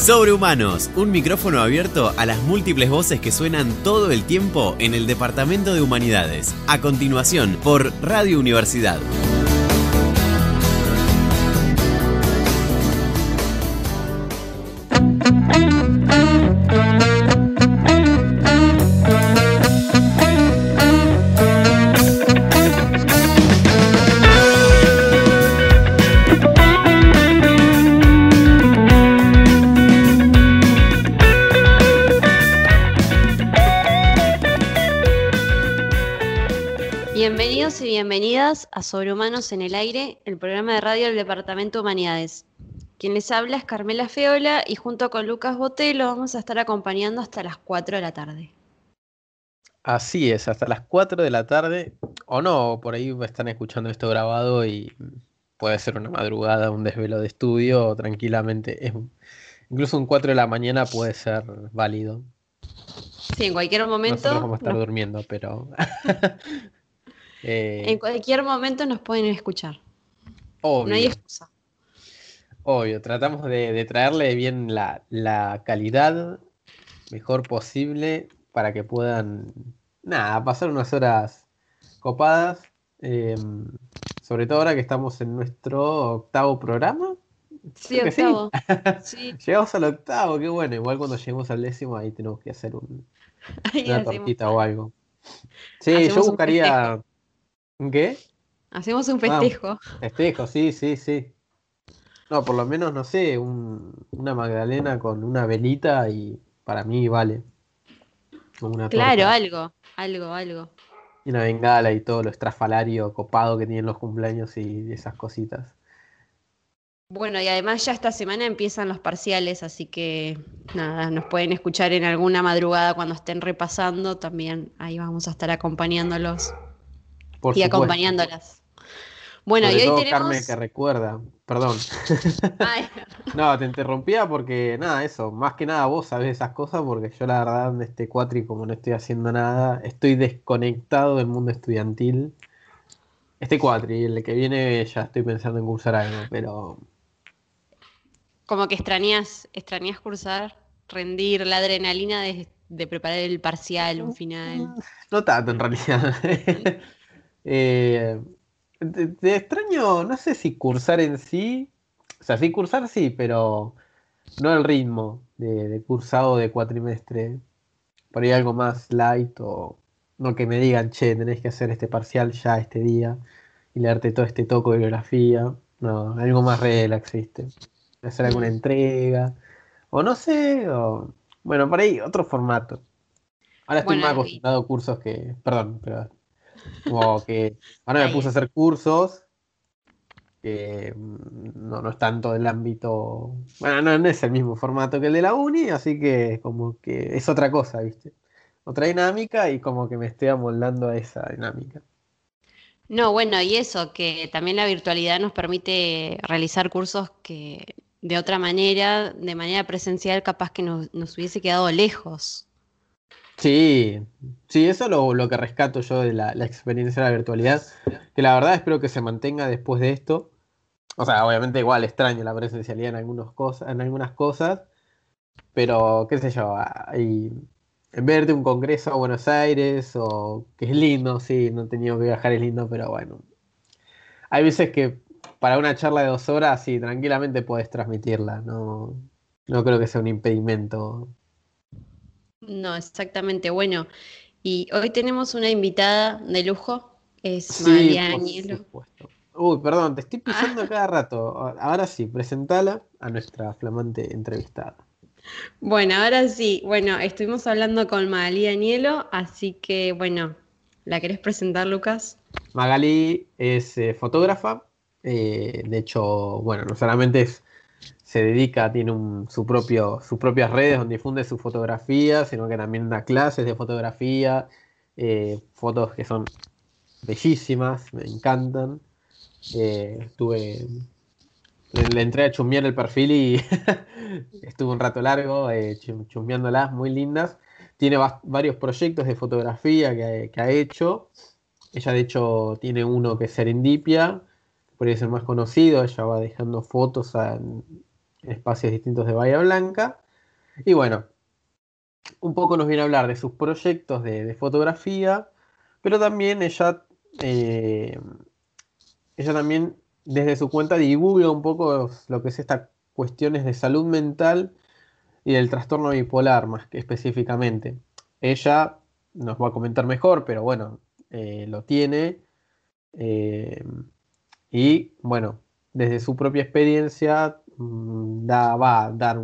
Sobrehumanos, un micrófono abierto a las múltiples voces que suenan todo el tiempo en el Departamento de Humanidades. A continuación, por Radio Universidad. A Sobrehumanos en el Aire, el programa de radio del Departamento de Humanidades. Quien les habla es Carmela Feola y junto con Lucas Botelo vamos a estar acompañando hasta las 4 de la tarde. Así es, hasta las 4 de la tarde, o no, por ahí están escuchando esto grabado y puede ser una madrugada, un desvelo de estudio, o tranquilamente, es- incluso un 4 de la mañana puede ser válido. Sí, en cualquier momento, Nosotros vamos a estar durmiendo, pero... Eh, en cualquier momento nos pueden escuchar. obvio, No hay excusa. obvio, tratamos de, de traerle bien la, la calidad mejor posible para que puedan, nada, pasar unas horas copadas. eh, sobre todo ahora que estamos en nuestro octavo programa. Sí, Creo que sí. octavo. Sí, Llegamos al octavo, qué bueno. Igual cuando lleguemos al décimo ahí tenemos que hacer un- una tortita o algo. Sí, Hacemos yo buscaría... ¿Qué? hacemos un Ah, festejo. Festejo, sí, sí, sí. No, por lo menos, no sé, un- una magdalena con una velita y para mí vale. Una Claro, torta. algo, algo, algo. Y una bengala y todo lo estrafalario copado que tienen los cumpleaños y esas cositas. Bueno, y además ya esta semana empiezan los parciales, así que nada, nos pueden escuchar en alguna madrugada cuando estén repasando, también ahí vamos a estar acompañándolos Por y supuesto. acompañándolas. Bueno, Sobre y hoy todo tenemos... Carmen que recuerda, perdón. Ay, No, te interrumpía porque nada, eso, más que nada vos sabés esas cosas porque yo la verdad en este cuatri como no estoy haciendo nada, estoy desconectado del mundo estudiantil. Este cuatri, el que viene ya estoy pensando en cursar algo, pero como que extrañas, extrañas cursar, rendir la adrenalina de, de preparar el parcial, un final. no tanto en realidad. Eh, te, te extraño, no sé si cursar en sí, o sea, sí cursar sí, pero no el ritmo de, de cursado de cuatrimestre. Por ahí algo más light o no que me digan, che, tenés que hacer este parcial ya este día y leerte todo este toco de biografía. No, algo más relax, ¿viste? Hacer alguna Mm. entrega. O no sé, o bueno, por ahí otro formato. Ahora estoy Bueno, más acostumbrado a cursos que, perdón, pero como que ahora me puse a hacer cursos que mm, no, no es tanto del ámbito, bueno, no, no es el mismo formato que el de la uni, así que como que es otra cosa, ¿viste? Otra dinámica y como que me estoy amoldando a esa dinámica. No, bueno, y eso, que también la virtualidad nos permite realizar cursos que de otra manera, de manera presencial, capaz que nos, nos hubiese quedado lejos. Sí, sí, eso es lo, lo que rescato yo de la, la experiencia de la virtualidad, que la verdad espero que se mantenga después de esto. O sea, obviamente igual extraño la presencialidad en, algunos cosas, en algunas cosas, pero qué sé yo, hay, en verte un congreso a Buenos Aires, o que es lindo, sí, no he tenido que viajar, es lindo, pero bueno. Hay veces que para una charla de dos horas, sí, tranquilamente puedes transmitirla, no, no creo que sea un impedimento. No, exactamente. Bueno, y hoy tenemos una invitada de lujo, es Sí, María por. Uy, perdón, te estoy pisando cada rato. Ahora sí, presentala a nuestra flamante entrevistada. Bueno, ahora sí, bueno, estuvimos hablando con Magali Danielo, así que bueno, ¿la querés presentar, Lucas? Magali es eh, fotógrafa. eh, de hecho, bueno, no solamente es- se dedica, tiene un- su propio, sus propias redes donde difunde su fotografía, sino que también da clases de fotografía, eh, fotos que son bellísimas, me encantan. Eh, estuve, le, entré a chusmear el perfil y estuve un rato largo eh, muy lindas. Tiene varios proyectos de fotografía que, ha hecho. Ella de hecho tiene uno que es Serendipia, podría ser más conocido. Ella va dejando fotos a- espacios distintos de Bahía Blanca. Y bueno, un poco nos viene a hablar de sus proyectos de, fotografía, pero también ella, eh, ella también desde su cuenta divulga un poco lo que es estas cuestiones de salud mental y del trastorno bipolar más que específicamente. Ella nos va a comentar mejor, pero bueno, eh, lo tiene. Eh, y bueno, desde su propia experiencia da, va a dar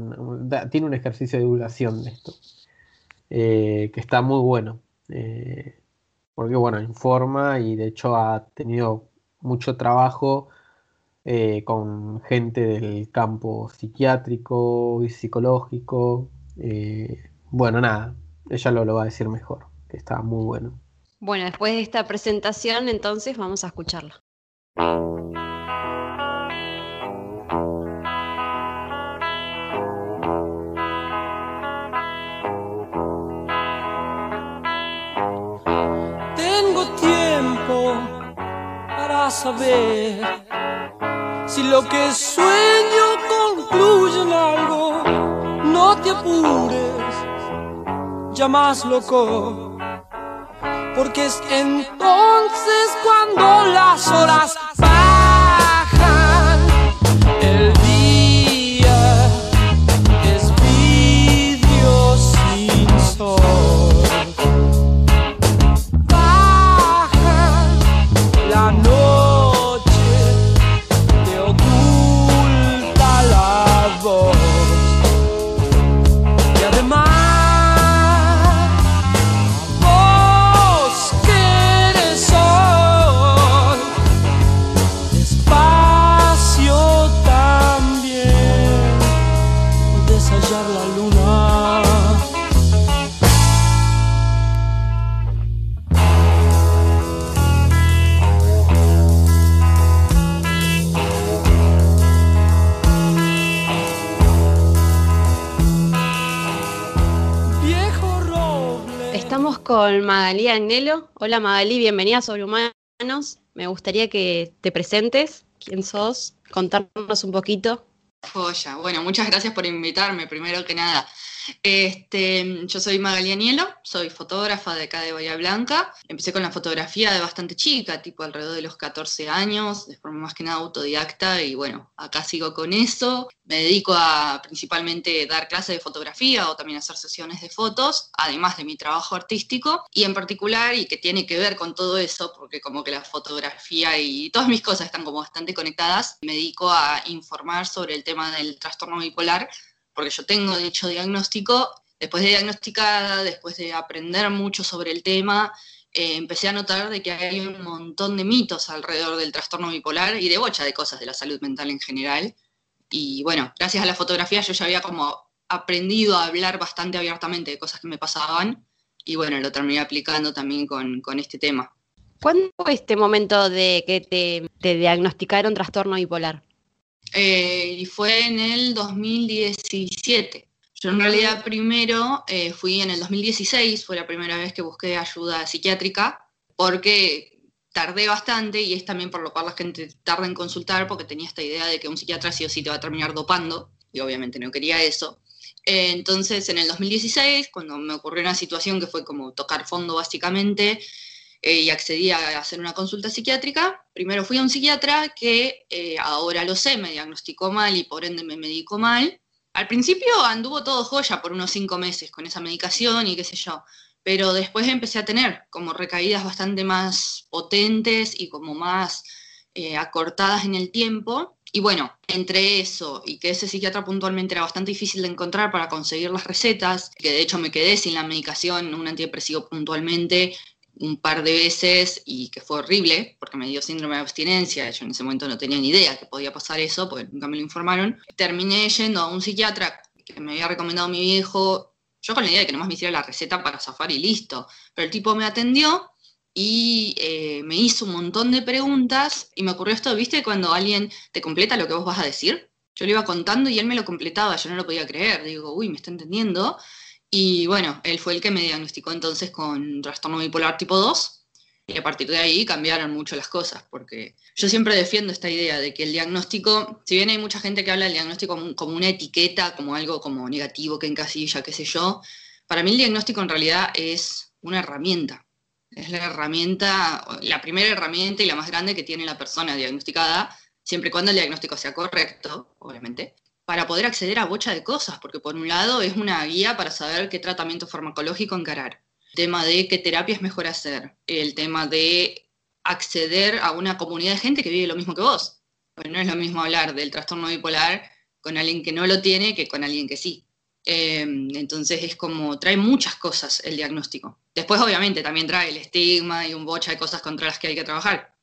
tiene un ejercicio de divulgación de esto, eh, que está muy bueno. porque bueno, informa y de hecho ha tenido mucho trabajo con gente del campo psiquiátrico y psicológico. bueno, nada, ella lo, lo va a decir mejor, que está muy bueno. Bueno, después de esta presentación, entonces vamos a escucharla. Saber si lo que sueño concluye en algo. No te apures, ya más loco porque es entonces cuando las horas con Magalí Agnelo. Hola Magalí, bienvenida a Sobrehumanos. Me gustaría que te presentes, quién sos, contarnos un poquito. Joya, bueno, muchas gracias por invitarme, primero que nada. Este, yo soy Magali Anielo, soy fotógrafa de acá de Bahía Blanca. Empecé con la fotografía de bastante chica, tipo alrededor de los 14 años, de forma más que nada autodidacta y bueno, acá sigo con eso. Me dedico a principalmente dar clases de fotografía o también hacer sesiones de fotos, además de mi trabajo artístico y en particular y que tiene que ver con todo eso, porque como que la fotografía y todas mis cosas están como bastante conectadas, me dedico a informar sobre el tema del trastorno bipolar porque yo tengo dicho diagnóstico, después de diagnosticada, después de aprender mucho sobre el tema, eh, empecé a notar de que hay un montón de mitos alrededor del trastorno bipolar y de bocha de cosas de la salud mental en general. Y bueno, gracias a la fotografía yo ya había como aprendido a hablar bastante abiertamente de cosas que me pasaban y bueno, lo terminé aplicando también con, este tema. ¿Cuándo fue este momento de que te, te diagnosticaron trastorno bipolar? Eh, y fue en el 2017. Yo en realidad primero eh, fui en el 2016, fue la primera vez que busqué ayuda psiquiátrica, porque tardé bastante y es también por lo cual la gente tarda en consultar, porque tenía esta idea de que un psiquiatra sí o sí te va a terminar dopando, y obviamente no quería eso. Eh, entonces, en el 2016, cuando me ocurrió una situación que fue como tocar fondo básicamente, eh, y accedí a hacer una consulta psiquiátrica. Primero fui a un psiquiatra que eh, ahora lo sé, me diagnosticó mal y por ende me medicó mal. Al principio anduvo todo joya por unos cinco meses con esa medicación y qué sé yo, pero después empecé a tener como recaídas bastante más potentes y como más eh, acortadas en el tiempo. Y bueno, entre eso y que ese psiquiatra puntualmente era bastante difícil de encontrar para conseguir las recetas, que de hecho me quedé sin la medicación, un antidepresivo puntualmente, un par de veces y que fue horrible porque me dio síndrome de abstinencia. Yo en ese momento no tenía ni idea que podía pasar eso porque nunca me lo informaron. Terminé yendo a un psiquiatra que me había recomendado mi viejo. Yo con la idea de que nomás me hiciera la receta para zafar y listo. Pero el tipo me atendió y eh, me hizo un montón de preguntas y me ocurrió esto, ¿viste? Cuando alguien te completa lo que vos vas a decir. Yo le iba contando y él me lo completaba, yo no lo podía creer. Digo, uy, me está entendiendo. Y bueno, él fue el que me diagnosticó entonces con trastorno bipolar tipo 2. Y a partir de ahí cambiaron mucho las cosas, porque yo siempre defiendo esta idea de que el diagnóstico, si bien hay mucha gente que habla del diagnóstico como, una etiqueta, como algo como negativo que encasilla, qué sé yo, para mí el diagnóstico en realidad es una herramienta. Es la herramienta, la primera herramienta y la más grande que tiene la persona diagnosticada, siempre y cuando el diagnóstico sea correcto, obviamente, para poder acceder a bocha de cosas, porque por un lado es una guía para saber qué tratamiento farmacológico encarar tema de qué terapia es mejor hacer, el tema de acceder a una comunidad de gente que vive lo mismo que vos. Bueno, no es lo mismo hablar del trastorno bipolar con alguien que no lo tiene que con alguien que sí. Em, entonces es como, trae muchas cosas el diagnóstico. Después obviamente también trae el estigma y un bocha de cosas contra las que hay que trabajar.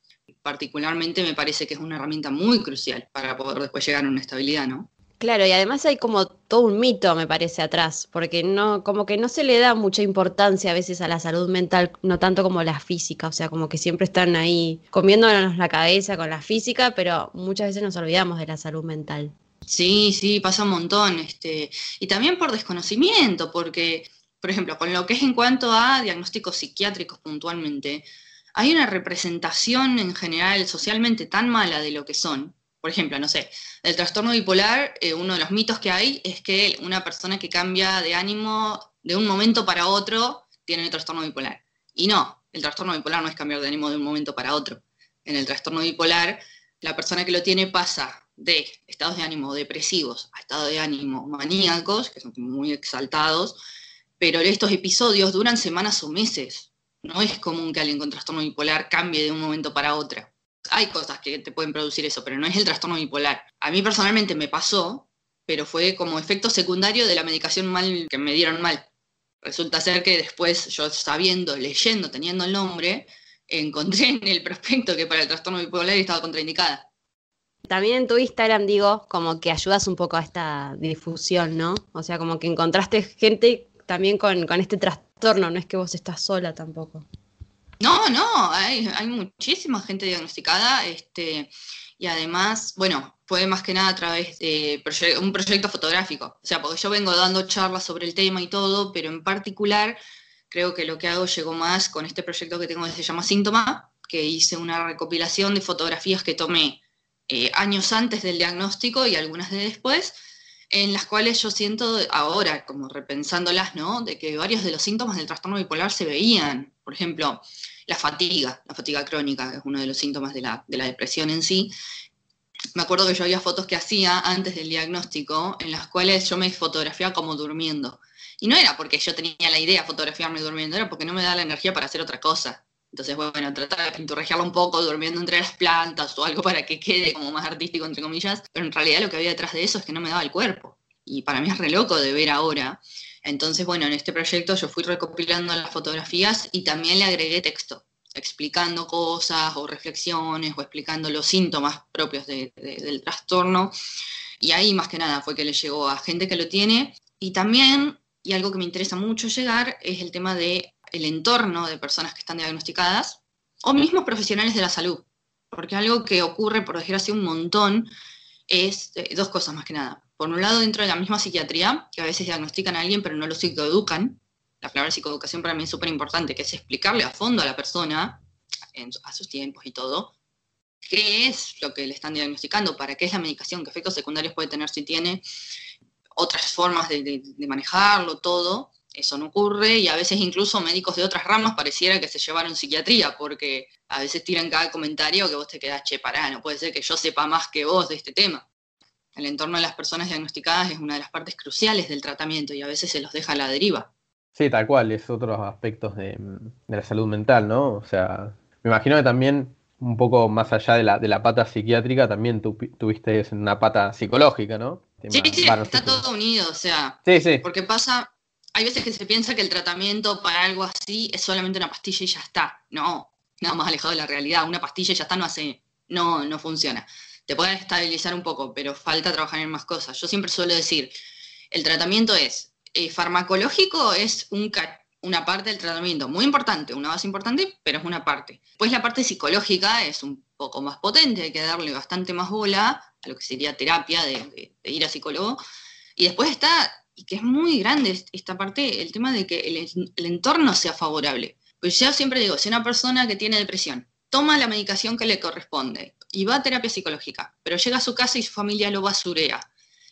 Particularmente me parece que es una herramienta muy crucial para poder después llegar a una estabilidad, ¿no? Claro, y además hay como todo un mito, me parece, atrás, porque no, como que no se le da mucha importancia a veces a la salud mental, no tanto como la física, o sea, como que siempre están ahí comiéndonos la cabeza con la física, pero muchas veces nos olvidamos de la salud mental. Sí, sí, pasa un montón, este, y también por desconocimiento, porque, por ejemplo, con lo que es en cuanto a diagnósticos psiquiátricos puntualmente, hay una representación en general socialmente tan mala de lo que son, por ejemplo, no sé, el trastorno bipolar, eh, uno de los mitos que hay es que una persona que cambia de ánimo de un momento para otro tiene el trastorno bipolar. Y no, el trastorno bipolar no es cambiar de ánimo de un momento para otro. En el trastorno bipolar, la persona que lo tiene pasa de estados de ánimo depresivos a estados de ánimo maníacos, que son muy exaltados, pero estos episodios duran semanas o meses. No es común que alguien con trastorno bipolar cambie de un momento para otro hay cosas que te pueden producir eso, pero no es el trastorno bipolar. A mí personalmente me pasó, pero fue como efecto secundario de la medicación mal que me dieron mal. Resulta ser que después yo sabiendo, leyendo, teniendo el nombre, encontré en el prospecto que para el trastorno bipolar estaba contraindicada. También en tu Instagram digo como que ayudas un poco a esta difusión, ¿no? O sea, como que encontraste gente también con, con este trastorno, no es que vos estás sola tampoco. No, no, hay, muchísima gente diagnosticada, este, y además, bueno, fue más que nada a través de un proyecto fotográfico. O sea, porque yo vengo dando charlas sobre el tema y todo, pero en particular creo que lo que hago llegó más con este proyecto que tengo que se llama Síntoma, que hice una recopilación de fotografías que tomé eh, años antes del diagnóstico y algunas de después, en las cuales yo siento ahora, como repensándolas, ¿no? De que varios de los síntomas del trastorno bipolar se veían. Por ejemplo, la fatiga, la fatiga crónica, que es uno de los síntomas de la, depresión en sí. Me acuerdo que yo había fotos que hacía antes del diagnóstico en las cuales yo me fotografiaba como durmiendo. Y no era porque yo tenía la idea de fotografiarme durmiendo, era porque no me da la energía para hacer otra cosa. Entonces, bueno, tratar de pinturrejearlo un poco durmiendo entre las plantas o algo para que quede como más artístico, entre comillas. Pero en realidad lo que había detrás de eso es que no me daba el cuerpo. Y para mí es re loco de ver ahora entonces, bueno, en este proyecto yo fui recopilando las fotografías y también le agregué texto, explicando cosas o reflexiones o explicando los síntomas propios del trastorno. Y ahí más que nada fue que le llegó a gente que lo tiene. Y también, y algo que me interesa mucho llegar, es el tema del el entorno de personas que están diagnosticadas o mismos profesionales de la salud. Porque algo que ocurre, por desgracia, un montón es eh, dos cosas más que nada por un lado, dentro de la misma psiquiatría, que a veces diagnostican a alguien pero no lo psicoeducan, la palabra psicoeducación para mí es súper importante, que es explicarle a fondo a la persona, a sus tiempos y todo, qué es lo que le están diagnosticando, para qué es la medicación, qué efectos secundarios puede tener si tiene, otras formas de, manejarlo, todo. Eso no ocurre y a veces incluso médicos de otras ramas pareciera que se llevaron psiquiatría porque a veces tiran cada comentario que vos te quedás, che, pará, no puede ser que yo sepa más que vos de este tema el entorno de las personas diagnosticadas es una de las partes cruciales del tratamiento y a veces se los deja a la deriva. Sí, tal cual, es otros aspectos de, la salud mental, ¿no? O sea, me imagino que también un poco más allá de la, de la pata psiquiátrica, también tuviste una pata psicológica, ¿no? Sí, sí, está todo unido, o sea, sí, sí. porque pasa, hay veces que se piensa que el tratamiento para algo así es solamente una pastilla y ya está. No, nada más alejado de la realidad, una pastilla y ya está no hace, no, no funciona te pueden estabilizar un poco, pero falta trabajar en más cosas. Yo siempre suelo decir, el tratamiento es eh, farmacológico, es un, una parte del tratamiento muy importante, una base importante, pero es una parte. Pues la parte psicológica es un poco más potente, hay que darle bastante más bola a lo que sería terapia de, ir a psicólogo. Y después está, y que es muy grande esta parte, el tema de que el entorno sea favorable Pues yo siempre digo, si una persona que tiene depresión toma la medicación que le corresponde y va a terapia psicológica, pero llega a su casa y su familia lo basurea,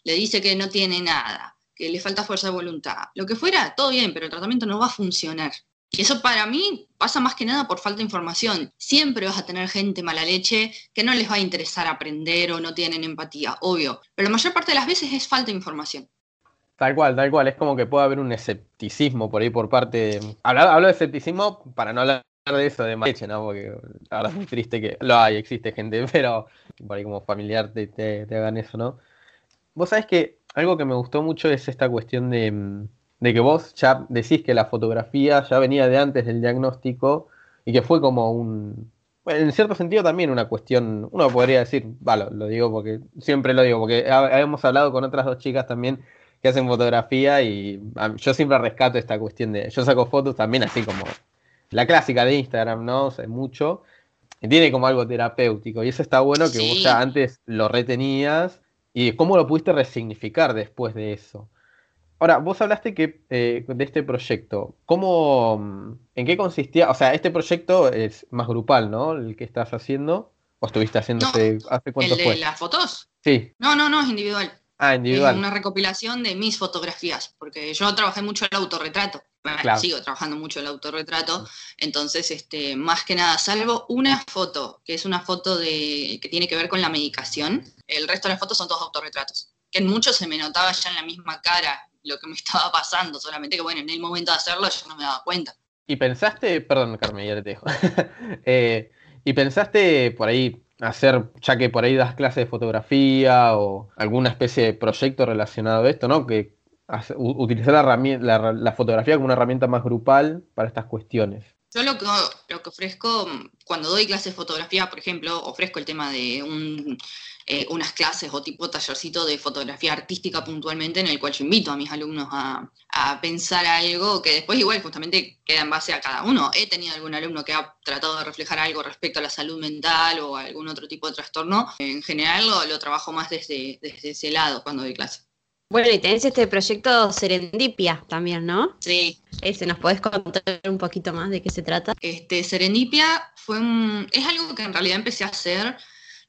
le dice que no tiene nada, que le falta fuerza de voluntad, lo que fuera, todo bien, pero el tratamiento no va a funcionar. Y eso para mí pasa más que nada por falta de información. Siempre vas a tener gente mala leche que no les va a interesar aprender o no tienen empatía, obvio. Pero la mayor parte de las veces es falta de información. Tal cual, tal cual. Es como que puede haber un escepticismo por ahí por parte. De... Hablo, hablo de escepticismo para no hablar de eso, de leche, ¿no? Porque ahora es muy triste que lo hay, existe gente, pero por ahí como familiar te, te, hagan eso, ¿no? Vos sabés que algo que me gustó mucho es esta cuestión de mm, de que vos ya decís que la fotografía ya venía de antes del diagnóstico y que fue como un, bueno, en cierto sentido también una cuestión, uno podría decir, vale, lo digo porque siempre lo digo, porque hemos hablado con otras dos chicas también que hacen fotografía y yo siempre rescato esta cuestión de, yo saco fotos también así como la clásica de Instagram, ¿no? O sea, mucho, y tiene como algo terapéutico y eso está bueno que vos ya antes lo retenías y cómo lo pudiste resignificar después de eso. Ahora, vos hablaste que eh, de este proyecto. ¿Cómo, mm, en qué consistía? O sea, este proyecto es más grupal, ¿no? El que estás haciendo. ¿O estuviste haciendo hace, cuánto ¿El de las fotos? Sí. No, no, no, es individual. Ah, individual. Es una recopilación de mis fotografías, porque yo trabajé mucho el autorretrato. Sigo trabajando mucho el autorretrato. Entonces, este, más que nada, salvo una foto, que es una foto de, que tiene que ver con la medicación, el resto de las fotos son todos autorretratos. Que en muchos se me notaba ya en la misma cara lo que me estaba pasando, solamente que bueno, en el momento de hacerlo yo no me daba cuenta. Y pensaste, perdón Carmen, ya te dejo, eh, y pensaste por ahí hacer, ya que por ahí das clases de fotografía o alguna especie de proyecto relacionado a esto, ¿no? Que utilizar la, la, fotografía como una herramienta más grupal para estas cuestiones. Yo lo que, lo que ofrezco, cuando doy clases de fotografía, por ejemplo, ofrezco el tema de un eh, unas clases o tipo tallercito de fotografía artística puntualmente en el cual yo invito a mis alumnos a, pensar algo que después igual justamente queda en base a cada uno. He tenido algún alumno que ha tratado de reflejar algo respecto a la salud mental o algún otro tipo de trastorno. En general lo, trabajo más desde, desde ese lado cuando doy clase. Bueno, y tenés este proyecto Serendipia también, ¿no? Sí. Ese, ¿nos podés contar un poquito más de qué se trata? Este, Serendipia fue un, es algo que en realidad empecé a hacer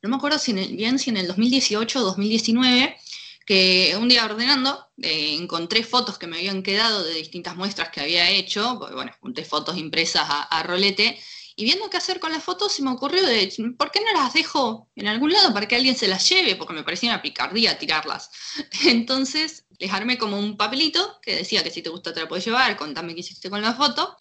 no me acuerdo si bien si en el 2018 o 2019, que un día ordenando eh, encontré fotos que me habían quedado de distintas muestras que había hecho, bueno, junté fotos impresas a, rolete, y viendo qué hacer con las fotos se me ocurrió de, ¿por qué no las dejo en algún lado para que alguien se las lleve? Porque me parecía una picardía tirarlas. Entonces les armé como un papelito que decía que si te gusta te la puedes llevar, contame qué hiciste con la foto,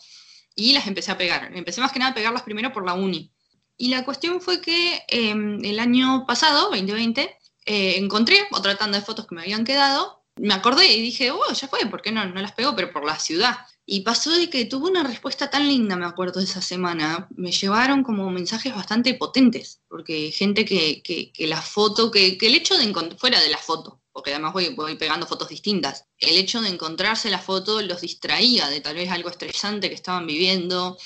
y las empecé a pegar. Empecé más que nada a pegarlas primero por la uni. Y la cuestión fue que em, el año pasado, 2020, eh, encontré otra tanda de fotos que me habían quedado. Me acordé y dije, oh, ya fue, ¿por qué no, no las pego? Pero por la ciudad. Y pasó de que tuve una respuesta tan linda, me acuerdo, esa semana. Me llevaron como mensajes bastante potentes, porque gente que, que, la foto, que, que, el hecho de encontrar, fuera de la foto, porque además voy, voy, pegando fotos distintas, el hecho de encontrarse la foto los distraía de tal vez algo estresante que estaban viviendo,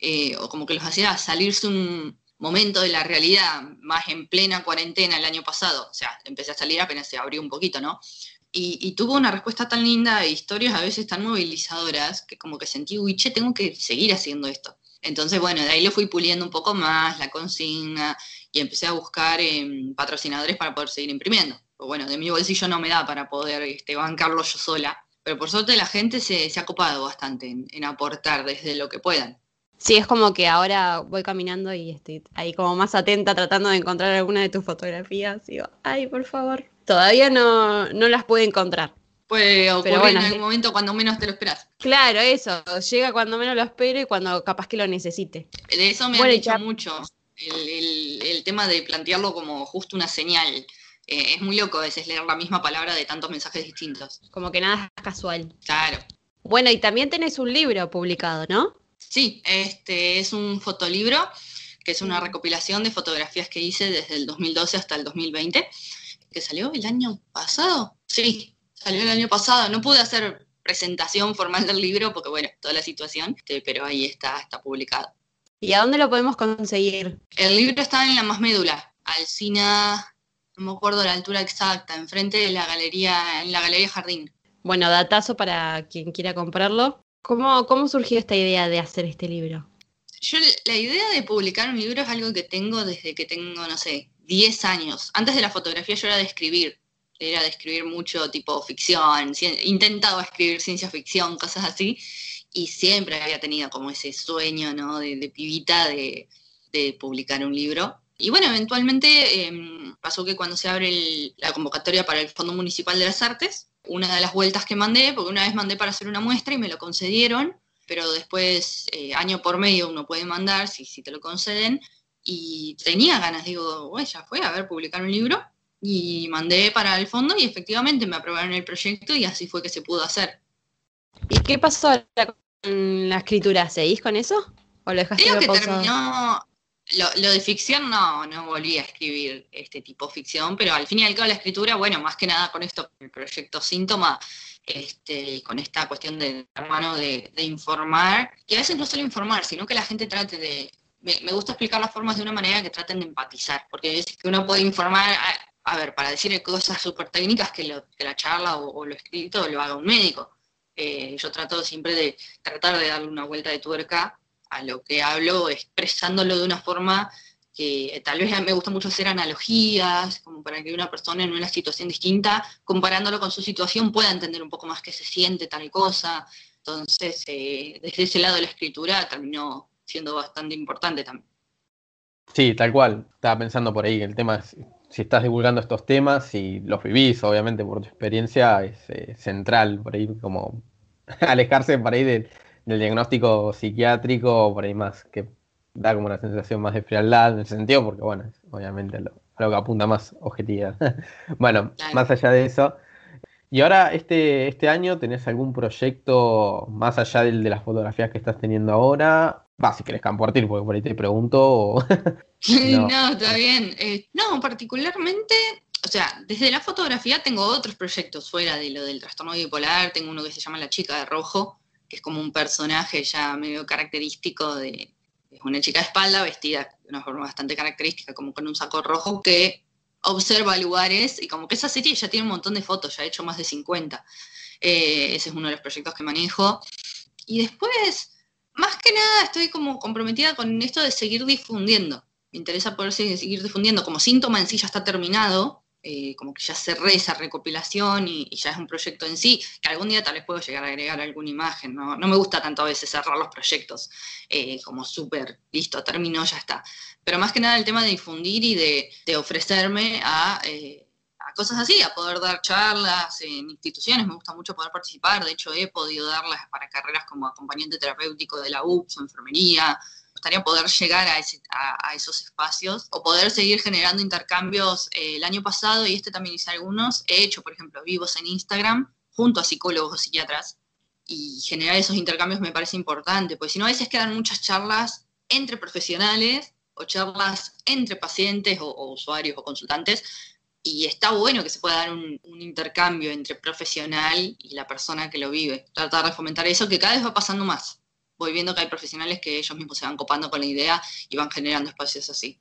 eh, o como que los hacía salirse un momento de la realidad, más en plena cuarentena el año pasado, o sea, empecé a salir apenas se abrió un poquito, ¿no? Y, tuvo una respuesta tan linda e historias a veces tan movilizadoras que como que sentí, uy, che, tengo que seguir haciendo esto. Entonces, bueno, de ahí lo fui puliendo un poco más, la consigna, y empecé a buscar em, patrocinadores para poder seguir imprimiendo. Pues bueno, de mi bolsillo no me da para poder este, bancarlo yo sola, pero por suerte la gente se, ha copado bastante en aportar desde lo que puedan. Sí, es como que ahora voy caminando y estoy ahí como más atenta tratando de encontrar alguna de tus fotografías. Y digo, ay, por favor. Todavía no, no las pude encontrar. Puede ocurrir en algún momento cuando menos te lo esperas. Claro, eso. Llega cuando menos lo espero y cuando capaz que lo necesite. De eso me ha dicho mucho. El, tema de plantearlo como justo una señal. Eh, es muy loco a veces leer la misma palabra de tantos mensajes distintos. Como que nada es casual. Claro. Bueno, y también tenés un libro publicado, ¿no? Sí, este es un fotolibro que es una recopilación de fotografías que hice desde el 2012 hasta el 2020, que salió el año pasado. Sí, salió el año pasado. No pude hacer presentación formal del libro porque, bueno, toda la situación, este, pero ahí está, está publicado. ¿Y a dónde lo podemos conseguir? El libro está en la más médula, Alcina, no me acuerdo la altura exacta, enfrente de la galería, en la galería Jardín. Bueno, datazo para quien quiera comprarlo. ¿Cómo, ¿Cómo surgió esta idea de hacer este libro? Yo la idea de publicar un libro es algo que tengo desde que tengo, no sé, 10 años. Antes de la fotografía yo era de escribir. Era de escribir mucho tipo ficción, intentaba escribir ciencia ficción, cosas así. Y siempre había tenido como ese sueño, ¿no? De, pibita de, de publicar un libro. Y bueno, eventualmente em, pasó que cuando se abre la convocatoria para el Fondo Municipal de las Artes, una de las vueltas que mandé, porque una vez mandé para hacer una muestra y me lo concedieron, pero después, eh, año por medio, uno puede mandar si, si te lo conceden. Y tenía ganas, digo, bueno, ya fue, a ver, publicar un libro. Y mandé para el fondo y efectivamente me aprobaron el proyecto y así fue que se pudo hacer. ¿Y qué pasó con la escritura? ¿Seguís con eso? ¿O lo dejaste Digo que pausado? terminó. Lo, de ficción no, no volví a escribir este tipo de ficción, pero al fin y al cabo la escritura, bueno, más que nada con esto, el proyecto Síntoma, este, con esta cuestión de hermano de, de informar, y a veces no solo informar, sino que la gente trate de. Me, me gusta explicar las formas de una manera que traten de empatizar, porque veces que uno puede informar, a, ver, para decir cosas súper técnicas que, lo- que la charla o, o lo escrito lo haga un médico. Eh, yo trato siempre de tratar de darle una vuelta de tuerca a lo que hablo, expresándolo de una forma que tal vez me gusta mucho hacer analogías, como para que una persona en una situación distinta, comparándolo con su situación, pueda entender un poco más qué se siente tal cosa. Entonces, eh, desde ese lado de la escritura terminó siendo bastante importante también. Sí, tal cual. Estaba pensando por ahí. El tema es si estás divulgando estos temas, si los vivís, obviamente, por tu experiencia, es eh, central por ahí, como alejarse por ahí del, del diagnóstico psiquiátrico, por ahí más, que da como una sensación más de frialdad en el sentido, porque bueno, es obviamente lo, lo que apunta más objetividad. bueno, Claro. más allá de eso. Y ahora, este, este año, ¿tenés algún proyecto más allá del de las fotografías que estás teniendo ahora? Va, si querés compartir, porque por ahí te pregunto. o- No, No. está bien. Eh, no, particularmente, o sea, desde la fotografía tengo otros proyectos fuera de lo del trastorno bipolar. Tengo uno que se llama La chica de rojo, que es como un personaje ya medio característico de. Es una chica de espalda vestida de una forma bastante característica, como con un saco rojo que observa lugares y como que esa serie ya tiene un montón de fotos, ya he hecho más de 50. Eh, ese es uno de los proyectos que manejo. Y después, más que nada, estoy como comprometida con esto de seguir difundiendo me interesa poder seguir difundiendo. Como síntoma en sí ya está terminado, eh, como que ya cerré esa recopilación y, y ya es un proyecto en sí, que algún día tal vez puedo llegar a agregar alguna imagen. No, no me gusta tanto a veces cerrar los proyectos eh, como súper, listo, terminó, ya está. Pero más que nada el tema de difundir y de, de ofrecerme a... eh, a cosas así, a poder dar charlas en instituciones, me gusta mucho poder participar, de hecho he podido darlas para carreras como acompañante terapéutico de la UPS o enfermería, me gustaría poder llegar a, ese- a- a esos espacios o poder seguir generando intercambios. Eh, el año pasado, y este también hice algunos, he hecho, por ejemplo, vivos en Instagram junto a psicólogos o psiquiatras y generar esos intercambios me parece importante, porque si no a veces quedan muchas charlas entre profesionales o charlas entre pacientes o, o usuarios o consultantes y está bueno que se pueda dar un, un intercambio entre profesional y la persona que lo vive. Tratar de fomentar eso, que cada vez va pasando más. Voy viendo que hay profesionales que ellos mismos se van copando con la idea y van generando espacios así.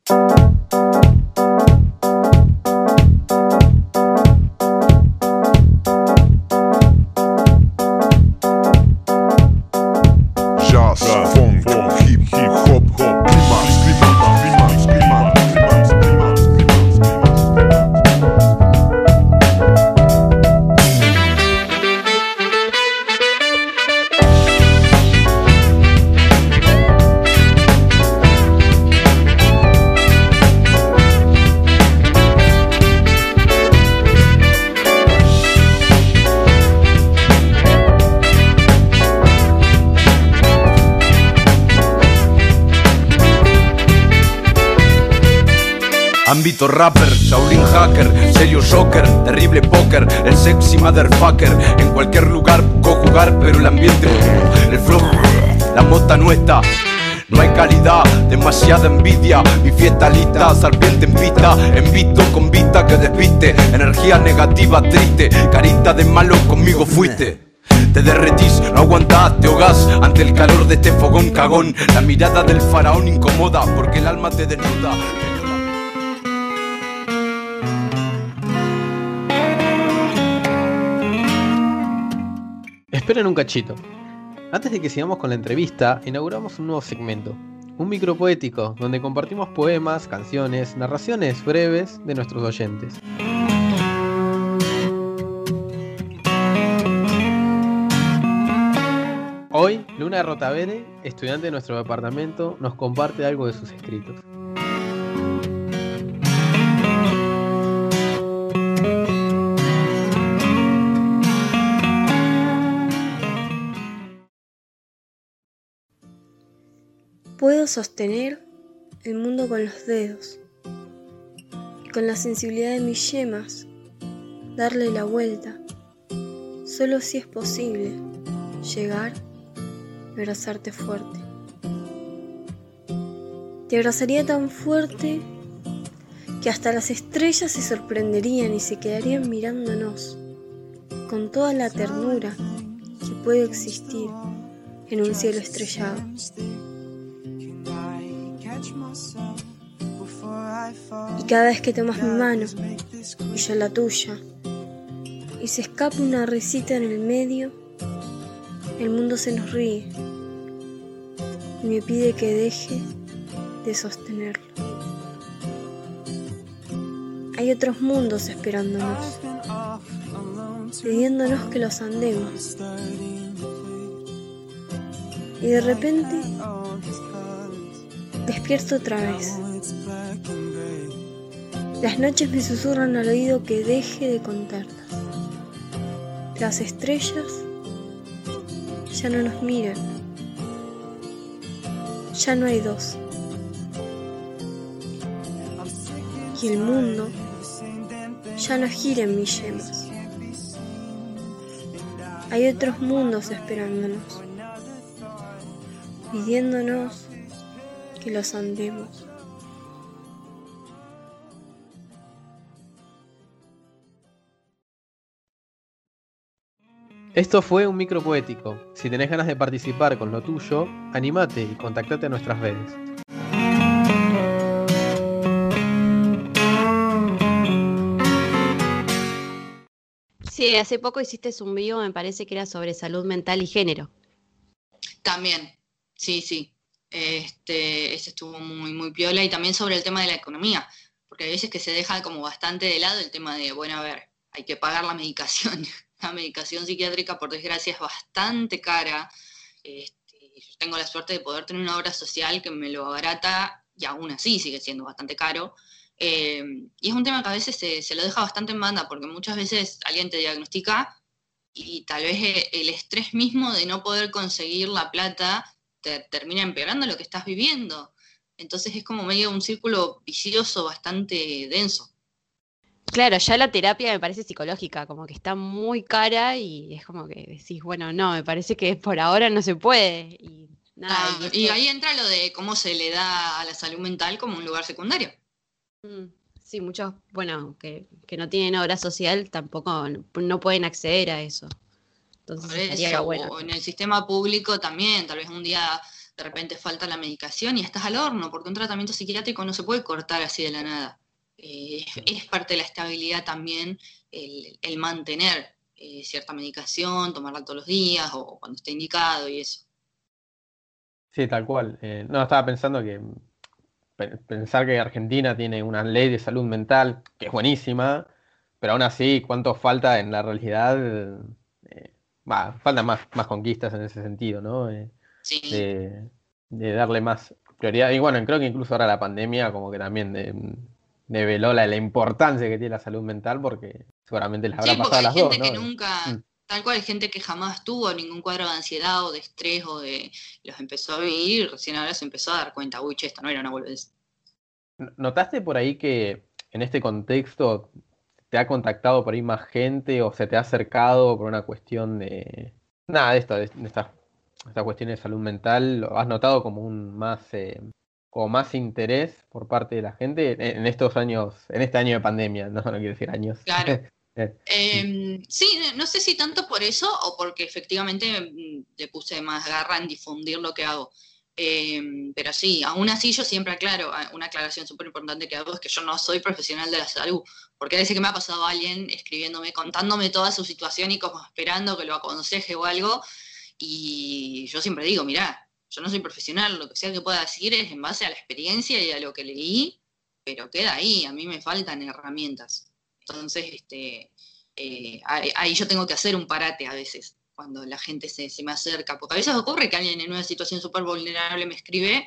Rapper, Shaolin hacker, serio shocker, terrible póker, el sexy motherfucker. En cualquier lugar puedo jugar, pero el ambiente, el flow, la mota no está. No hay calidad, demasiada envidia. Mi fiesta lista, serpiente en pista. Envito con vista que desviste. Energía negativa, triste. Carita de malo conmigo fuiste. Te derretís, no aguantás, te ahogás ante el calor de este fogón cagón. La mirada del faraón incomoda porque el alma te desnuda. Esperen un cachito. Antes de que sigamos con la entrevista, inauguramos un nuevo segmento. un micropoético donde compartimos poemas, canciones, narraciones breves de nuestros oyentes. Hoy, Luna Rotavere, estudiante de nuestro departamento, nos comparte algo de sus escritos. Sostener el mundo con los dedos y con la sensibilidad de mis yemas darle la vuelta, solo si es posible llegar y abrazarte fuerte. Te abrazaría tan fuerte que hasta las estrellas se sorprenderían y se quedarían mirándonos con toda la ternura que puede existir en un cielo estrellado. Y cada vez que tomas mi mano y yo la tuya, y se escapa una risita en el medio, el mundo se nos ríe y me pide que deje de sostenerlo. Hay otros mundos esperándonos, pidiéndonos que los andemos. Y de repente despierto otra vez. Las noches me susurran al oído que deje de contarlas. Las estrellas ya no nos miran. Ya no hay dos. Y el mundo ya no gira en mis yemas. Hay otros mundos esperándonos, pidiéndonos que los andemos. Esto fue un micropoético. Si tenés ganas de participar con lo tuyo, animate y contactate a nuestras redes. Sí, hace poco hiciste un vivo, me parece que era sobre salud mental y género. También, sí, sí. Este, ese estuvo muy, muy piola y también sobre el tema de la economía, porque hay veces que se deja como bastante de lado el tema de, bueno, a ver, hay que pagar la medicación. La medicación psiquiátrica, por desgracia, es bastante cara. Este, yo tengo la suerte de poder tener una obra social que me lo abarata y aún así sigue siendo bastante caro. Eh, y es un tema que a veces se, se, lo deja bastante en banda, porque muchas veces alguien te diagnostica y tal vez eh, el estrés mismo de no poder conseguir la plata te termina empeorando lo que estás viviendo. Entonces es como medio un círculo vicioso bastante denso. Claro, ya la terapia me parece psicológica, como que está muy cara y es como que decís, bueno, no, me parece que por ahora no se puede. Y, nada, ah, y, y ahí entra lo de cómo se le da a la salud mental como un lugar secundario. Mm, Sí, muchos, bueno, que, que no tienen obra social tampoco no pueden acceder a eso. Entonces Por estaría eso, bueno. o en el sistema público también, tal vez un día de repente falta la medicación y estás al horno, porque un tratamiento psiquiátrico no se puede cortar así de la nada. Eh, es parte de la estabilidad también el, el mantener eh, cierta medicación, tomarla todos los días o cuando esté indicado y eso. Sí, tal cual. Eh, no, estaba pensando que pe- pensar que Argentina tiene una ley de salud mental que es buenísima, pero aún así, ¿cuánto falta en la realidad? Bah, faltan más, más conquistas en ese sentido, ¿no? Eh, Sí, de, de darle más prioridad. Y bueno, creo que incluso ahora la pandemia como que también de- develó la, la importancia que tiene la salud mental porque seguramente les habrá Sí, pasado a hay las dos, gente que ¿no? nunca, Mm. tal cual, hay gente que jamás tuvo ningún cuadro de ansiedad o de estrés o de los empezó a vivir y recién ahora se empezó a dar cuenta, uy, che, esto no era una boludez. ¿Notaste por ahí que en este contexto te ha contactado por ahí más gente o se te ha acercado por una cuestión de... Nada, de esto, de, de estas, estas cuestiones de salud mental, ¿lo has notado como un más, eh, como más interés por parte de la gente en, en estos años, en este año de pandemia? No, no quiero decir años. Claro. Eh, Eh, sí, no sé si tanto por eso o porque efectivamente mm, le puse más garra en difundir lo que hago. Eh, pero sí, aún así yo siempre aclaro, ah, una aclaración súper importante que hago es que yo no soy profesional de la salud, porque a veces que me ha pasado alguien escribiéndome, contándome toda su situación y como esperando que lo aconseje o algo, y yo siempre digo, mirá, Yo no soy profesional, lo que sea que pueda decir es en base a la experiencia y a lo que leí, pero queda ahí, a mí me faltan herramientas. Entonces, este, eh, ahí yo tengo que hacer un parate a veces, cuando la gente se, se me acerca, porque a veces ocurre que alguien en una situación súper vulnerable me escribe,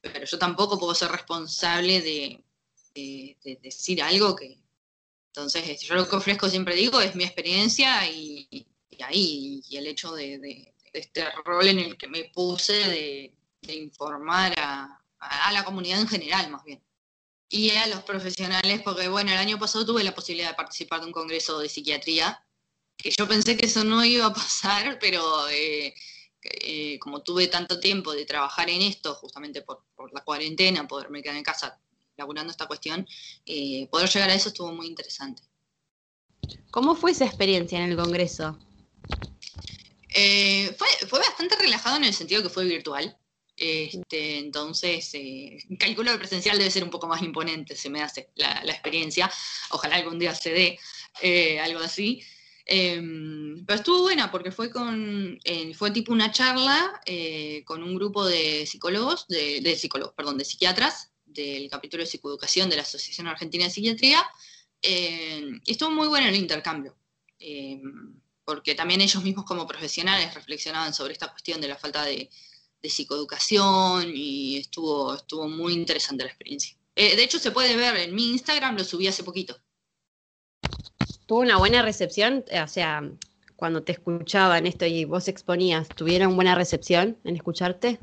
pero yo tampoco puedo ser responsable de, de- de decir algo que... Entonces, este, yo lo que ofrezco, siempre digo, es mi experiencia y, ahí, y el hecho de, de- este rol en el que me puse de, informar a- a la comunidad en general, más bien. Y a los profesionales, porque bueno, el año pasado tuve la posibilidad de participar de un congreso de psiquiatría, que yo pensé que eso no iba a pasar, pero eh, eh, como tuve tanto tiempo de trabajar en esto, justamente por, por la cuarentena, poderme quedar en casa laburando esta cuestión, eh, poder llegar a eso estuvo muy interesante. ¿Cómo fue esa experiencia en el Congreso? Fue, fue bastante relajado en el sentido que fue virtual. Este, entonces, eh, calculo que el presencial debe ser un poco más imponente, se me hace la, la experiencia. Ojalá algún día se dé eh, algo así. Em, pero estuvo buena porque fue con eh, fue tipo una charla eh, con un grupo de psicólogos, de, de psicólogos, perdón, de psiquiatras del capítulo de psicoeducación de la Asociación Argentina de Psiquiatría. Eh, y estuvo muy bueno el intercambio. Em, porque también ellos mismos como profesionales reflexionaban sobre esta cuestión de la falta de, de psicoeducación y estuvo, estuvo muy interesante la experiencia. Eh, de hecho, se puede ver en mi Instagram, lo subí hace poquito. ¿Tuvo una buena recepción? Eh, O sea, cuando te escuchaban esto y vos exponías, ¿tuvieron buena recepción en escucharte?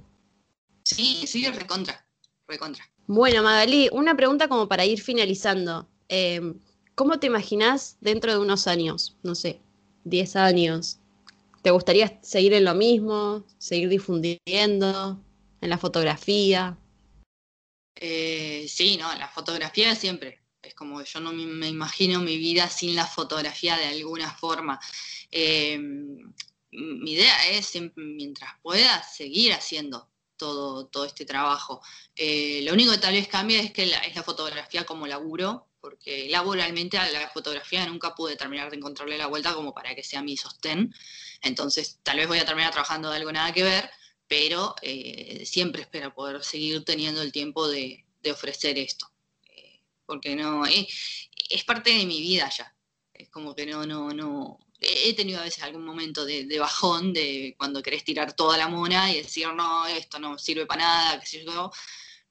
Sí, sí, recontra, recontra. Bueno, Magalí, una pregunta como para ir finalizando. Eh, ¿Cómo te imaginás dentro de unos años? No sé, 10 años. ¿Te gustaría seguir en lo mismo? ¿Seguir difundiendo? ¿En la fotografía? Eh, sí, no, la fotografía siempre. Como yo no me, imagino mi vida sin la fotografía de alguna forma. Eh, mi idea es, mientras pueda, seguir haciendo todo, todo este trabajo. Eh, lo único que tal vez cambia es que la, es la fotografía como laburo, porque laboralmente a la fotografía nunca pude terminar de encontrarle la vuelta como para que sea mi sostén. Entonces, tal vez voy a terminar trabajando de algo nada que ver, pero eh, siempre espero poder seguir teniendo el tiempo de ofrecer esto. Porque no, es parte de mi vida ya. Es como que no, no, no. He tenido a veces algún momento de, bajón de cuando querés tirar toda la mona y decir, no, esto no sirve para nada, qué sé yo.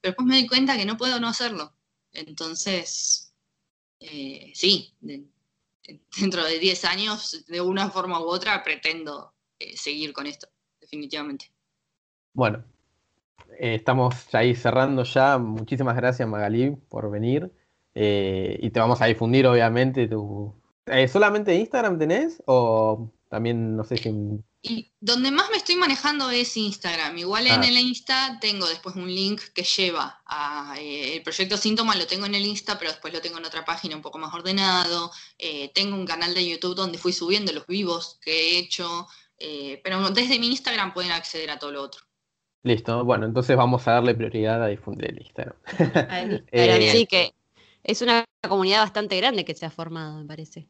Pero después me doy cuenta que no puedo no hacerlo. Entonces, eh, sí, de, dentro de 10 años, de una forma u otra, pretendo eh, seguir con esto, definitivamente. Bueno, eh, estamos ahí cerrando ya. Muchísimas gracias, Magalí, por venir. Eh, y te vamos a difundir, obviamente, tu. Eh, ¿Solamente Instagram tenés? ¿O también, no sé si. Y donde más me estoy manejando es Instagram. Igual en Ah. el Insta tengo después un link que lleva a eh, el proyecto Síntoma, lo tengo en el Insta, pero después lo tengo en otra página un poco más ordenado. Eh, tengo un canal de YouTube donde fui subiendo los vivos que he hecho. eh, pero desde mi Instagram pueden acceder a todo lo otro. Listo, bueno, entonces vamos a darle prioridad a difundir el Instagram. Pero Eh, sí que es una comunidad bastante grande que se ha formado, me parece.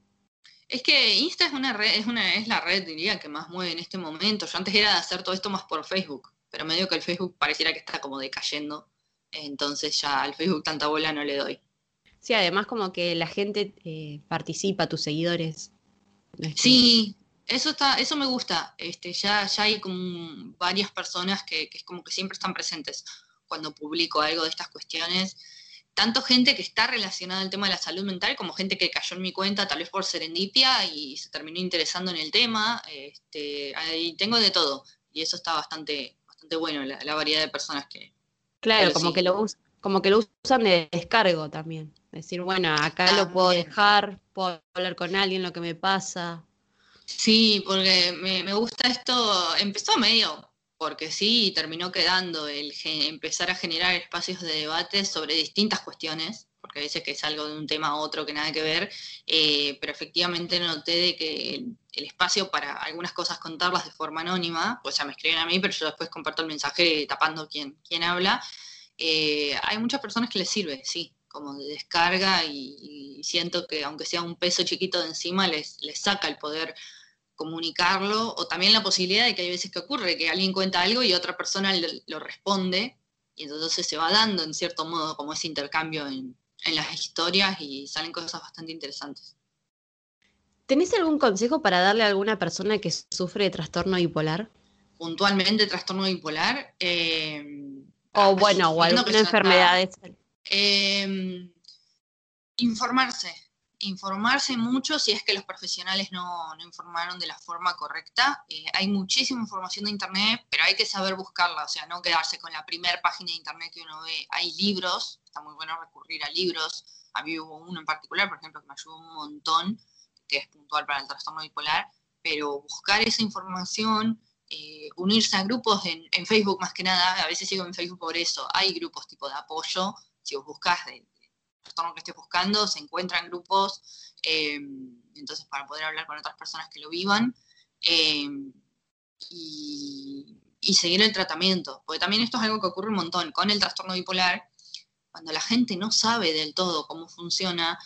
Es que Insta es una red, es una, es la red, diría, que más mueve en este momento. Yo antes era de hacer todo esto más por Facebook, pero medio que el Facebook pareciera que está como decayendo. Entonces ya al Facebook tanta bola no le doy. Sí, además como que la gente eh, participa, tus seguidores. Sí, eso está, eso me gusta. Este, ya, ya hay como varias personas que, que es como que siempre están presentes cuando publico algo de estas cuestiones. Tanto gente que está relacionada al tema de la salud mental como gente que cayó en mi cuenta tal vez por serendipia y se terminó interesando en el tema. Este, ahí tengo de todo y eso está bastante, bastante bueno, la, la variedad de personas que... Claro, como sí. que lo us- como que lo usan de descargo también. Decir, bueno, acá lo puedo dejar, puedo hablar con alguien lo que me pasa. Sí, porque me, me gusta esto, empezó medio porque sí, terminó quedando el empezar a generar espacios de debate sobre distintas cuestiones, porque a veces que es algo de un tema a otro que nada que ver, eh, pero efectivamente noté de que el, el espacio para algunas cosas contarlas de forma anónima, pues ya me escriben a mí, pero yo después comparto el mensaje tapando quién, quién habla, eh, hay muchas personas que les sirve, sí, como de descarga y, y siento que aunque sea un peso chiquito de encima, les, les saca el poder comunicarlo, o también la posibilidad de que hay veces que ocurre que alguien cuenta algo y otra persona lo, lo responde, y entonces se va dando en cierto modo como ese intercambio en, en las historias y salen cosas bastante interesantes. ¿Tenés algún consejo para darle a alguna persona que sufre de trastorno bipolar? Puntualmente trastorno bipolar. eh, O bueno, o alguna enfermedad Eh, informarse, informarse mucho si es que los profesionales no, no informaron de la forma correcta. Eh, hay muchísima información de Internet, pero hay que saber buscarla, o sea, no quedarse con la primera página de Internet que uno ve. Hay libros, está muy bueno recurrir a libros. A mí hubo uno en particular, por ejemplo, que me ayudó un montón, que es puntual para el trastorno bipolar, pero buscar esa información, eh, unirse a grupos en, en Facebook más que nada, a veces sigo en Facebook por eso, hay grupos tipo de apoyo, si vos buscas de, trastorno que estés buscando, se encuentran grupos, eh, entonces para poder hablar con otras personas que lo vivan y, y seguir el tratamiento, porque también esto es algo que ocurre un montón con el trastorno bipolar, cuando la gente no sabe del todo cómo funciona,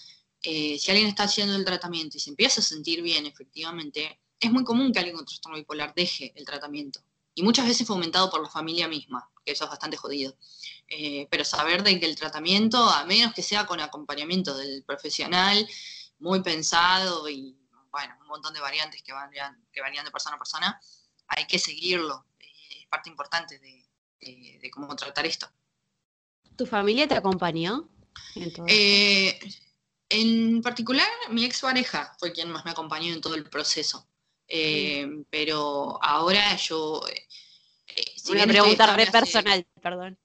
eh, si alguien está haciendo el tratamiento y se empieza a sentir bien efectivamente, es muy común que alguien con trastorno bipolar deje el tratamiento. Y muchas veces fomentado por la familia misma, que eso es bastante jodido. Eh, pero saber de que el tratamiento, a menos que sea con acompañamiento del profesional, muy pensado y, bueno, un montón de variantes que varían, que varían de persona a persona, hay que seguirlo. Eh, es parte importante de, de- de cómo tratar esto. ¿Tu familia te acompañó? Eh, en particular, mi ex pareja fue quien más me acompañó en todo el proceso. Eh, Pero ahora yo. eh, eh, si Una pregunta hace- personal, perdón.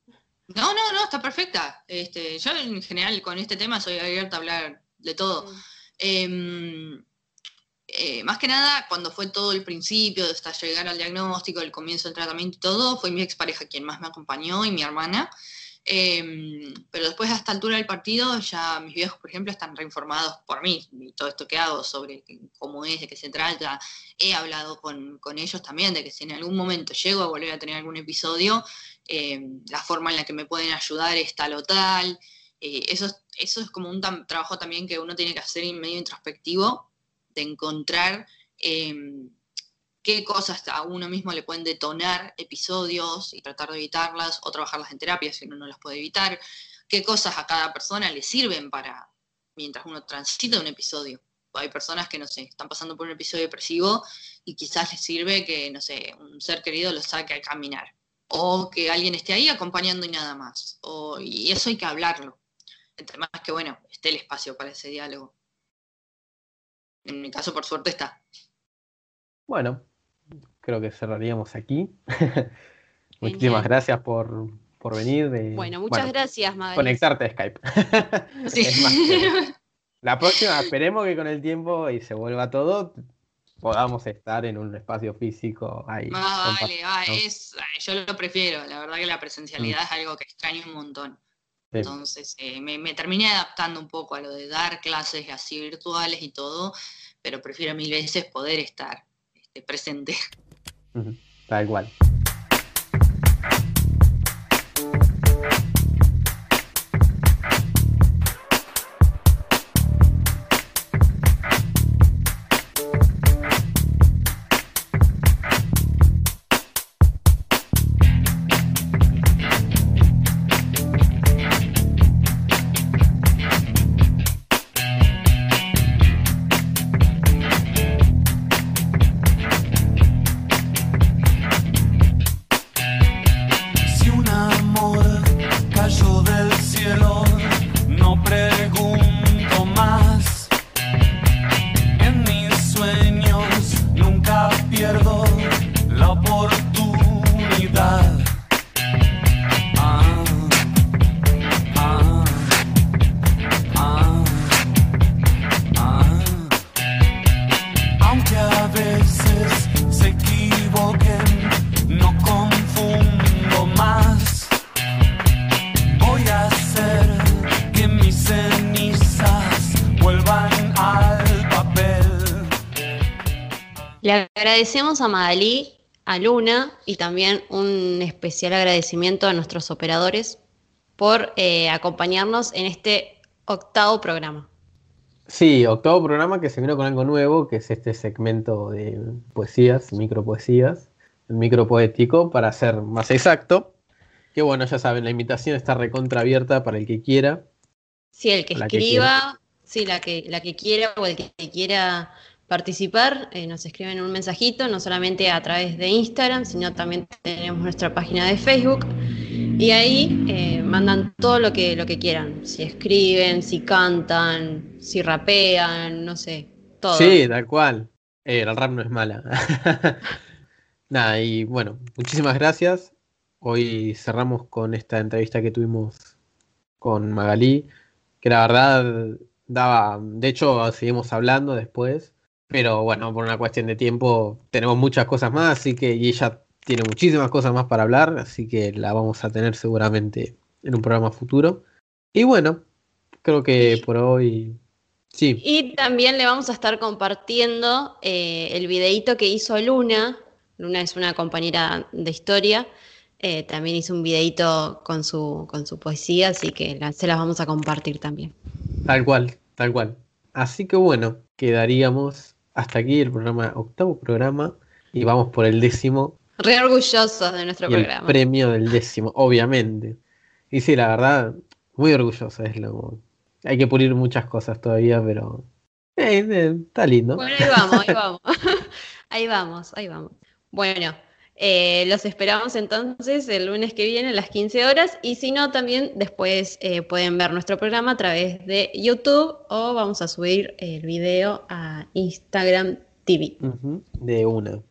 No, no, no, está perfecta. Este, yo en general con este tema soy abierta a hablar de todo. Em, eh, más que nada, cuando fue todo el principio, hasta llegar al diagnóstico, el comienzo del tratamiento y todo, fue mi expareja quien más me acompañó y mi hermana. Em, pero después, a esta altura del partido, ya mis viejos, por ejemplo, están reinformados por mí y todo esto que hago sobre cómo es, de qué se trata. He hablado con, con ellos también de que si en algún momento llego a volver a tener algún episodio, em, la forma en la que me pueden ayudar es tal o tal. Eh, eso, es- eso es como un trabajo también que uno tiene que hacer en medio introspectivo, de encontrar em, qué cosas a uno mismo le pueden detonar episodios y tratar de evitarlas, o trabajarlas en terapia si uno no las puede evitar, qué cosas a cada persona le sirven para, mientras uno transita un episodio. Hay personas que, no sé, están pasando por un episodio depresivo y quizás les sirve que, no sé, un ser querido los saque a caminar. O que alguien esté ahí acompañando y nada más. Y eso hay que hablarlo. Entre más que, bueno, esté el espacio para ese diálogo. En mi caso, por suerte, está. Bueno, creo que cerraríamos aquí. Muchísimas gracias por, por venir. de- Bueno, muchas gracias, Magali. Conectarte a Skype. Sí. Es más que- La próxima, esperemos que con el tiempo y se vuelva todo, podamos estar en un espacio físico ahí. Más vale, va, compartiendo. es, yo lo prefiero. La verdad que la presencialidad es algo que extraño un montón. Sí. Entonces, eh, me, me terminé adaptando un poco a lo de dar clases así virtuales y todo, pero prefiero mil veces poder estar este, presente. Tal cual. Agradecemos a Magalí, a Luna y también un especial agradecimiento a nuestros operadores por eh, acompañarnos en este octavo programa. Sí, octavo programa que se vino con algo nuevo, que es este segmento de poesías, micropoesías, micropoético, para ser más exacto. Que bueno, ya saben, la invitación está recontra abierta para el que quiera. Sí, el que escriba, sí, la que, la que quiera o el que quiera participar, eh, nos escriben un mensajito, no solamente a través de Instagram, sino también tenemos nuestra página de Facebook. Y ahí eh, mandan todo lo que, lo que quieran. Si escriben, si cantan, si rapean, no sé, todo. Sí, tal cual. Eh, el rap no es mala. Nada, y bueno, muchísimas gracias. Hoy cerramos con esta entrevista que tuvimos con Magalí, que la verdad daba, de hecho seguimos hablando después, pero bueno, por una cuestión de tiempo tenemos muchas cosas más, así que y ella tiene muchísimas cosas más para hablar, así que la vamos a tener seguramente en un programa futuro. Y bueno, creo que por hoy sí. Y también le vamos a estar compartiendo eh, el videíto que hizo Luna. Luna es una compañera de historia. eh, también hizo un videíto con su, con su poesía, así que la- se las vamos a compartir también. Tal cual, tal cual. Así que bueno, quedaríamos hasta aquí el programa, octavo programa, y vamos por el décimo Re orgullosos de nuestro y el programa. premio del décimo, obviamente. Y sí, la verdad, muy orgulloso es lo. Hay que pulir muchas cosas todavía, pero eh, eh, está lindo. Bueno, ahí vamos, ahí vamos. ahí vamos, ahí vamos. Bueno, eh, los esperamos entonces el lunes que viene a las 15 horas y si no, también después eh, pueden ver nuestro programa a través de YouTube o vamos a subir el video a Instagram TV. De una.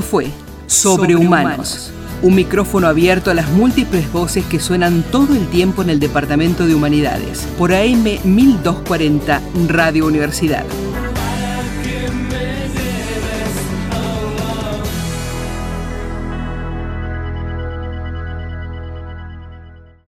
Esto fue Sobrehumanos. Un micrófono abierto a las múltiples voces que suenan todo el tiempo en el Departamento de Humanidades. Por AM 1240 Radio Universidad.